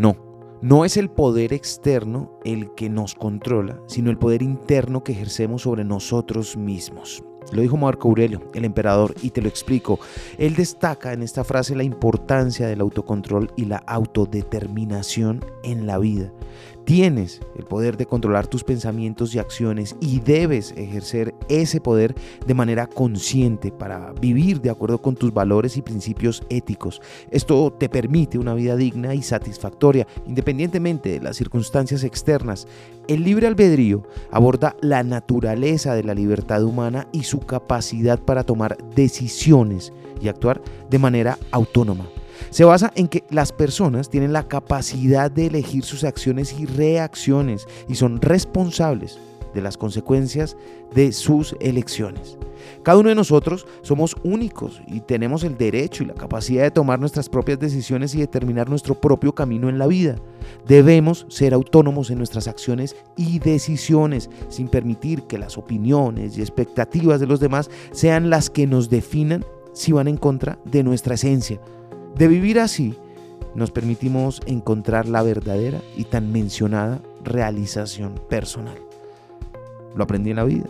No, no es el poder externo el que nos controla, sino el poder interno que ejercemos sobre nosotros mismos. Lo dijo Marco Aurelio, el emperador, y te lo explico. Él destaca en esta frase la importancia del autocontrol y la autodeterminación en la vida. Tienes el poder de controlar tus pensamientos y acciones y debes ejercer ese poder de manera consciente para vivir de acuerdo con tus valores y principios éticos. Esto te permite una vida digna y satisfactoria, independientemente de las circunstancias externas. El libre albedrío aborda la naturaleza de la libertad humana y su capacidad para tomar decisiones y actuar de manera autónoma. Se basa en que las personas tienen la capacidad de elegir sus acciones y reacciones y son responsables de las consecuencias de sus elecciones. Cada uno de nosotros somos únicos y tenemos el derecho y la capacidad de tomar nuestras propias decisiones y determinar nuestro propio camino en la vida. Debemos ser autónomos en nuestras acciones y decisiones sin permitir que las opiniones y expectativas de los demás sean las que nos definan si van en contra de nuestra esencia. De vivir así, nos permitimos encontrar la verdadera y tan mencionada realización personal. Lo aprendí en la vida.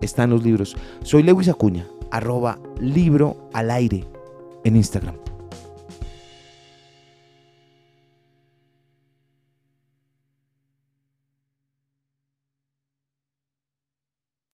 Está en los libros. Soy Lewis Acuña, arroba libro al aire en Instagram.